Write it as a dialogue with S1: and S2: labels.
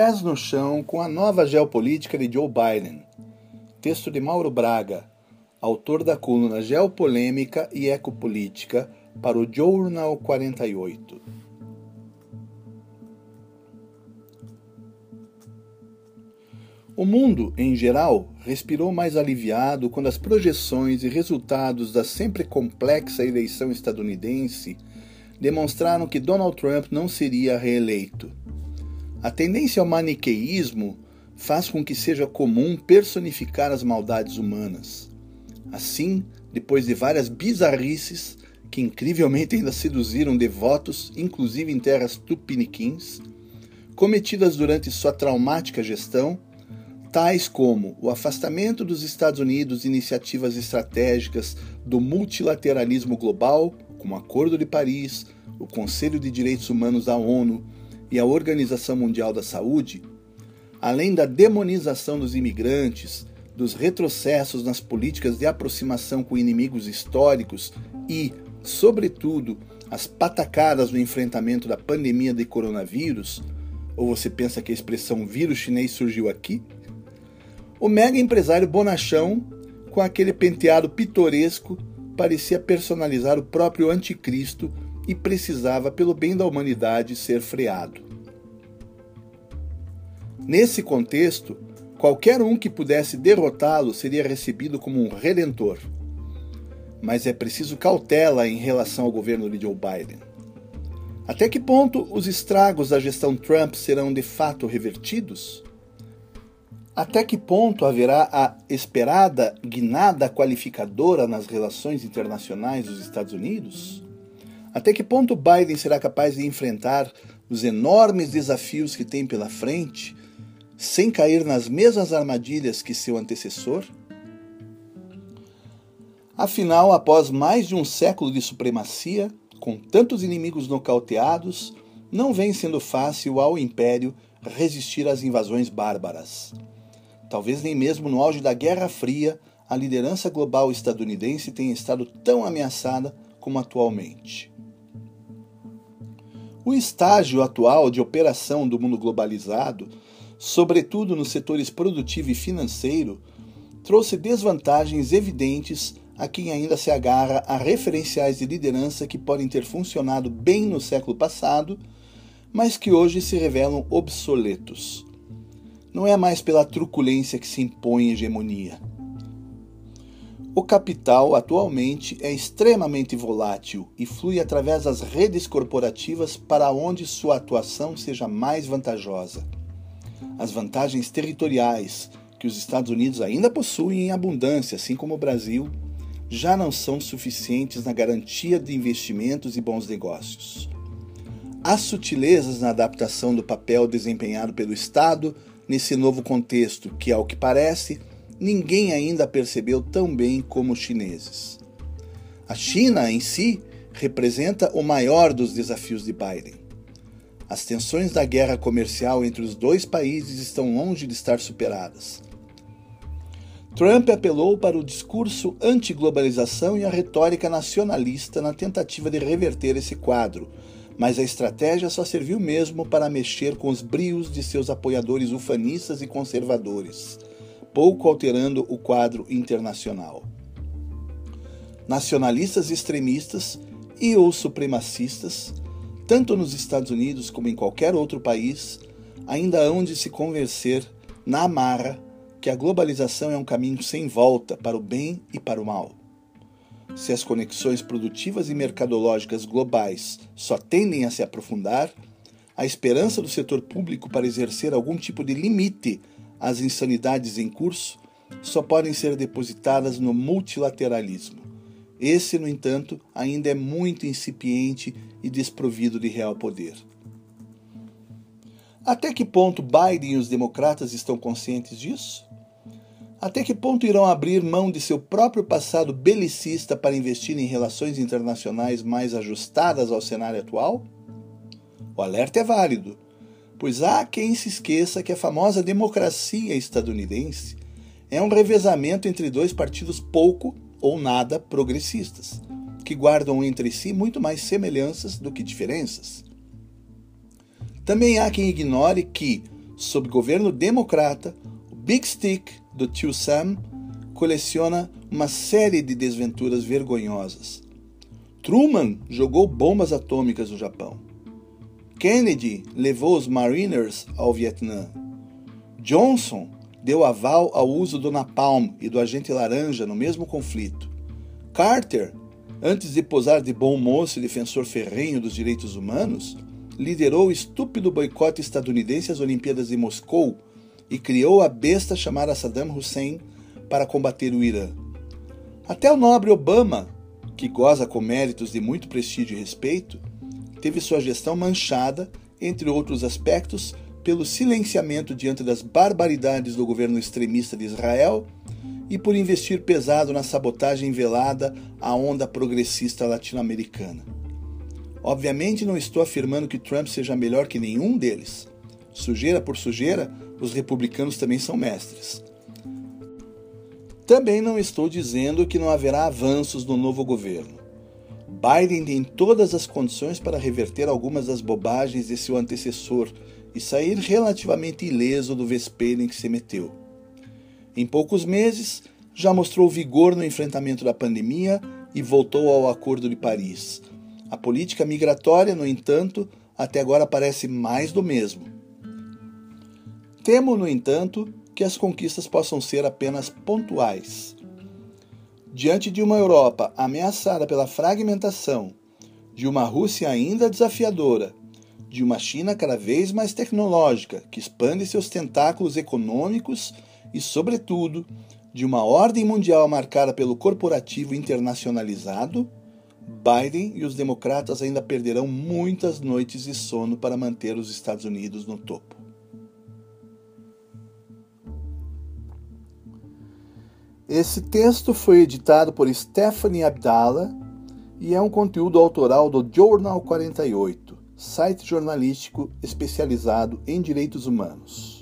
S1: Pés no chão com a nova geopolítica de Joe Biden. Texto de Mauro Braga, autor da coluna Geopolêmica e Ecopolítica para o Journal 48. O mundo, em geral, respirou mais aliviado quando as projeções e resultados da sempre complexa eleição estadunidense demonstraram que Donald Trump não seria reeleito. A tendência ao maniqueísmo faz com que seja comum personificar as maldades humanas. Assim, depois de várias bizarrices que incrivelmente ainda seduziram devotos, inclusive em terras tupiniquins, cometidas durante sua traumática gestão, tais como o afastamento dos Estados Unidos de iniciativas estratégicas do multilateralismo global, como o Acordo de Paris, o Conselho de Direitos Humanos da ONU e a Organização Mundial da Saúde, além da demonização dos imigrantes, dos retrocessos nas políticas de aproximação com inimigos históricos e, sobretudo, as patacadas no enfrentamento da pandemia de coronavírus, ou você pensa que a expressão vírus chinês surgiu aqui? O mega empresário bonachão, com aquele penteado pitoresco, parecia personalizar o próprio anticristo e precisava, pelo bem da humanidade, ser freado. Nesse contexto, qualquer um que pudesse derrotá-lo seria recebido como um redentor. Mas é preciso cautela em relação ao governo de Joe Biden. Até que ponto os estragos da gestão Trump serão de fato revertidos? Até que ponto haverá a esperada guinada qualificadora nas relações internacionais dos Estados Unidos? Até que ponto Biden será capaz de enfrentar os enormes desafios que tem pela frente sem cair nas mesmas armadilhas que seu antecessor? Afinal, após mais de um século de supremacia, com tantos inimigos nocauteados, não vem sendo fácil ao Império resistir às invasões bárbaras. Talvez nem mesmo no auge da Guerra Fria a liderança global estadunidense tenha estado tão ameaçada como atualmente. O estágio atual de operação do mundo globalizado, sobretudo nos setores produtivo e financeiro, trouxe desvantagens evidentes a quem ainda se agarra a referenciais de liderança que podem ter funcionado bem no século passado, mas que hoje se revelam obsoletos. Não é mais pela truculência que se impõe hegemonia o capital atualmente é extremamente volátil e flui através das redes corporativas para onde sua atuação seja mais vantajosa. As vantagens territoriais que os Estados Unidos ainda possuem em abundância, assim como o Brasil, já não são suficientes na garantia de investimentos e bons negócios. Há sutilezas na adaptação do papel desempenhado pelo Estado nesse novo contexto que, ao que parece, ninguém ainda percebeu tão bem como os chineses. A China em si representa o maior dos desafios de Biden. As tensões da guerra comercial entre os dois países estão longe de estar superadas. Trump apelou para o discurso anti-globalização e a retórica nacionalista na tentativa de reverter esse quadro, mas a estratégia só serviu mesmo para mexer com os brios de seus apoiadores ufanistas e conservadores pouco alterando o quadro internacional. Nacionalistas extremistas e ou supremacistas, tanto nos Estados Unidos como em qualquer outro país, ainda hão de se convencer na amarra que a globalização é um caminho sem volta para o bem e para o mal. Se as conexões produtivas e mercadológicas globais só tendem a se aprofundar, a esperança do setor público para exercer algum tipo de limite as insanidades em curso só podem ser depositadas no multilateralismo. Esse, no entanto, ainda é muito incipiente e desprovido de real poder. Até que ponto Biden e os democratas estão conscientes disso? Até que ponto irão abrir mão de seu próprio passado belicista para investir em relações internacionais mais ajustadas ao cenário atual? O alerta é válido pois há quem se esqueça que a famosa democracia estadunidense é um revezamento entre dois partidos pouco ou nada progressistas, que guardam entre si muito mais semelhanças do que diferenças. Também há quem ignore que, sob governo democrata, o Big Stick do tio Sam coleciona uma série de desventuras vergonhosas. Truman jogou bombas atômicas no Japão. Kennedy levou os Mariners ao Vietnã. Johnson deu aval ao uso do napalm e do agente laranja no mesmo conflito. Carter, antes de posar de bom moço e defensor ferrenho dos direitos humanos, liderou o estúpido boicote estadunidense às Olimpíadas de Moscou e criou a besta chamada Saddam Hussein para combater o Irã. Até o nobre Obama, que goza com méritos de muito prestígio e respeito, teve sua gestão manchada, entre outros aspectos, pelo silenciamento diante das barbaridades do governo extremista de Israel e por investir pesado na sabotagem velada à onda progressista latino-americana. Obviamente não estou afirmando que Trump seja melhor que nenhum deles. Sujeira por sujeira, os republicanos também são mestres. Também não estou dizendo que não haverá avanços no novo governo. Biden tem todas as condições para reverter algumas das bobagens de seu antecessor e sair relativamente ileso do vespeiro em que se meteu. Em poucos meses, já mostrou vigor no enfrentamento da pandemia e voltou ao Acordo de Paris. A política migratória, no entanto, até agora parece mais do mesmo. Temo, no entanto, que as conquistas possam ser apenas pontuais. Diante de uma Europa ameaçada pela fragmentação, de uma Rússia ainda desafiadora de uma China cada vez mais tecnológica, que expande seus tentáculos econômicos e, sobretudo, de uma ordem mundial marcada pelo corporativo internacionalizado, Biden e os democratas ainda perderão muitas noites de sono para manter os Estados Unidos no topo. Esse texto foi editado por Stephanie Abdallah e é um conteúdo autoral do Journal 48 site jornalístico especializado em direitos humanos.